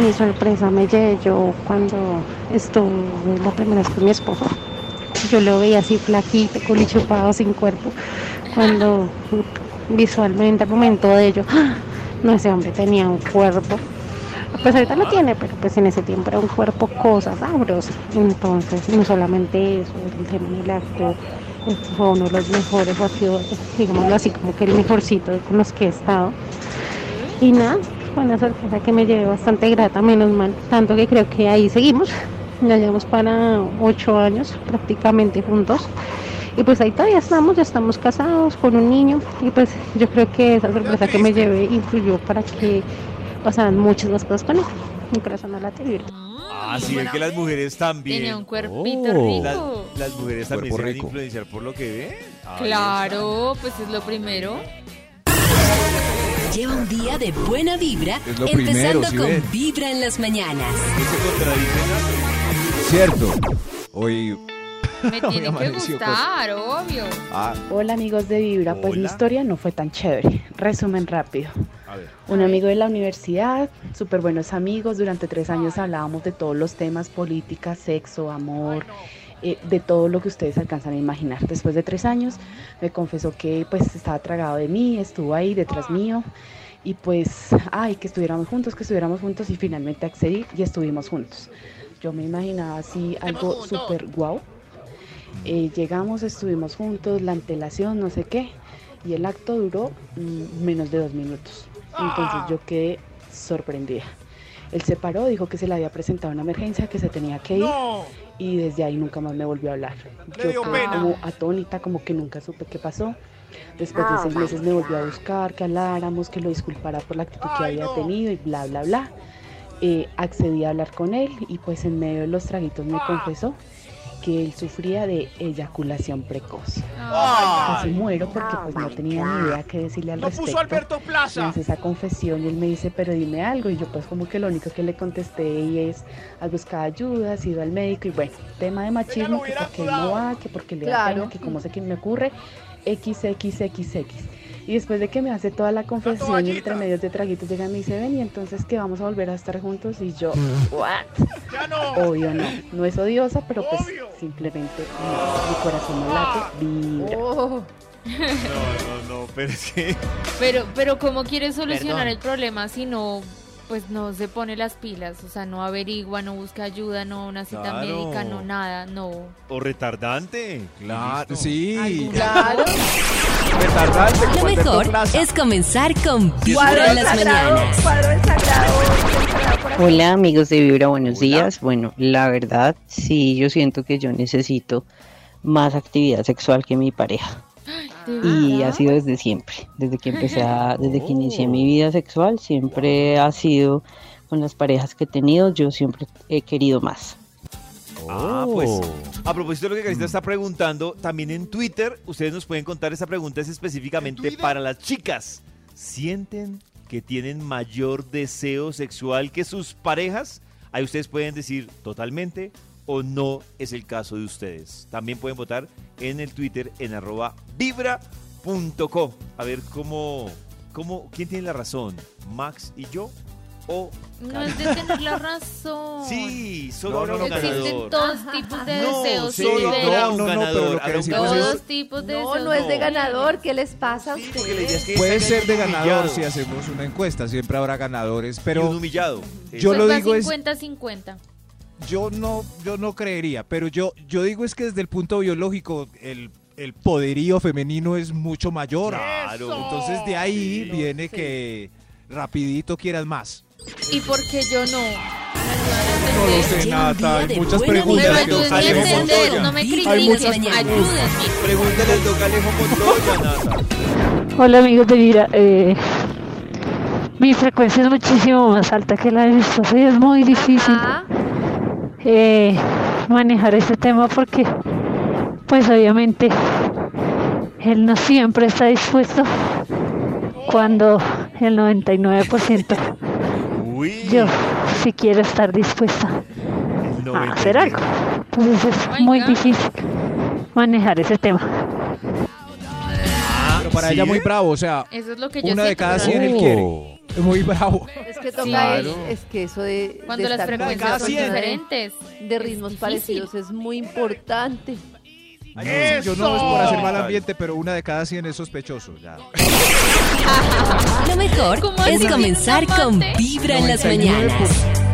Mi sorpresa me llevé yo cuando estuve la primera vez con mi esposo. Yo lo veía así flaquito, chupado, sin cuerpo. Cuando visualmente al momento de ello, ¡ah! no, ese hombre tenía un cuerpo. Pues ahorita lo tiene, pero pues en ese tiempo era un cuerpo cosa sabrosa. Entonces, no solamente eso, el tema del acto fue uno de los mejores, sido, digámoslo así, como que el mejorcito con los que he estado. Y nada, fue una sorpresa que me llevé bastante grata, menos mal. Tanto que creo que ahí seguimos. Ya llevamos para ocho años prácticamente juntos. Y pues ahí todavía estamos, ya estamos casados con un niño. Y pues yo creo que esa sorpresa que me llevé influyó para que pasaran muchas más cosas con él. Mi corazón no late vibra. Ah, es que las mujeres también. Tiene un cuerpito Oh. rico. Las, las mujeres también se influenciar por lo que ven. Ahí Claro, pues es lo primero. Lleva un día de buena vibra, empezando primero, ¿sí con ven? Vibra en las mañanas. Cierto. Hoy. Me tiene que gustar, obvio. Ah, Hola amigos de Vibra, pues mi historia no fue tan chévere. Resumen rápido. A ver. Un amigo de la universidad, súper buenos amigos, durante tres años hablábamos de todos los temas, política, sexo, amor, eh, de todo lo que ustedes alcanzan a imaginar. Después de tres años me confesó que pues estaba tragado de mí, estuvo ahí detrás mío y pues, ay, que estuviéramos juntos, que estuviéramos juntos y finalmente accedí y estuvimos juntos. Yo me imaginaba así algo súper guau. Eh, llegamos, estuvimos juntos, la antelación, no sé qué, y el acto duró mm, menos de dos minutos. Entonces yo quedé sorprendida. Él se paró, dijo que se le había presentado una emergencia, que se tenía que ir, y desde ahí nunca más me volvió a hablar. Yo quedé como atónita, como que nunca supe qué pasó. Después de seis meses me volvió a buscar, que habláramos, que lo disculpara por la actitud que había tenido y bla, bla, bla. Eh, accedí a hablar con él y pues en medio de los traguitos me confesó que él sufría de eyaculación precoz. Casi muero porque pues no tenía ni idea qué decirle al respecto. Me hace esa confesión y él me dice, pero dime algo. Y yo pues como que lo único que le contesté y es, has buscado ayuda, has ido al médico y bueno, tema de machismo, que porque él no va, que porque le da pena, que cómo sé que me ocurre, XXXX. Y después de que me hace toda la confesión y entre medios de traguitos llega y me dice, ven y entonces que vamos a volver a estar juntos y yo, what? Obvio no, no es odiosa, pero pues simplemente no, mi corazón no late, vibra. Oh. No, no, no, pero es que. Pero, pero ¿cómo quiere solucionar Perdón. el problema si no, pues no se pone las pilas? O sea, no averigua, no busca ayuda, no una cita Claro. médica, no nada, no. O retardante. claro. Sí. Claro. Retardante Lo mejor es comenzar con Cuadro Vibra en las sagrado, mañanas. cuadro del sagrado. Hola amigos de Vibra, buenos Hola. días. Bueno, la verdad, sí, yo siento que yo necesito más actividad sexual que mi pareja. ¿De Y ha sido desde siempre, desde que empecé a, desde que inicié mi vida sexual, siempre ha sido con las parejas que he tenido, yo siempre he querido más. Ah, pues Oh. a propósito de lo que Carita está preguntando, también en Twitter ustedes nos pueden contar esta pregunta es específicamente para las chicas. ¿Sienten que tienen mayor deseo sexual que sus parejas? Ahí ustedes pueden decir totalmente o no es el caso de ustedes. También pueden votar en el Twitter en arroba vibra.co. A ver cómo, cómo, quién tiene la razón, Max y yo o No es de tener la razón. Sí, solo No, no, no, Existen ganador. todos tipos de No, deseos. sí, Silvera. no, no, un no, pero ganador. Todos tipos de No, deseos. no es de no. ganador. ¿Qué les pasa a Sí, ustedes? que Puede ser de ganador si hacemos una encuesta, siempre habrá ganadores, Y un pero humillado. Yo Pues lo digo es- 50-50. Yo no, yo no creería, pero yo, yo digo es que desde el punto biológico el, el poderío femenino es mucho mayor. Claro. Entonces de ahí viene que rapidito quieras más. ¿Y por qué yo no? No lo sé, Nata, hay muchas preguntas que hacemos. entender, Montoya. no me muchas ayúdenme. Pregúntale al Don Alejo Montoya, Nata. Hola amigos de Vibra, eh, mi frecuencia es muchísimo más alta que la de mi esposo y es muy difícil Ajá. Eh, manejar este tema porque pues obviamente él no siempre está dispuesto cuando el 99% Uy. yo sí quiero estar dispuesta a 90. hacer algo. Entonces es muy difícil manejar ese tema. Pero para ¿sí? ella muy bravo, o sea, Eso es lo que yo una de cada pero- 100 él quiere. Muy bravo. Es que toca Claro. es, es que eso de, Cuando de las estar frecuencias son diferentes. de ritmos parecidos es muy importante. Ay, no, yo no es por hacer mal ambiente, pero una de cada 100 es sospechoso. Ya. Lo mejor ¿Cómo es comenzar ¿Un con? Vibra en las 99 por- mañanas.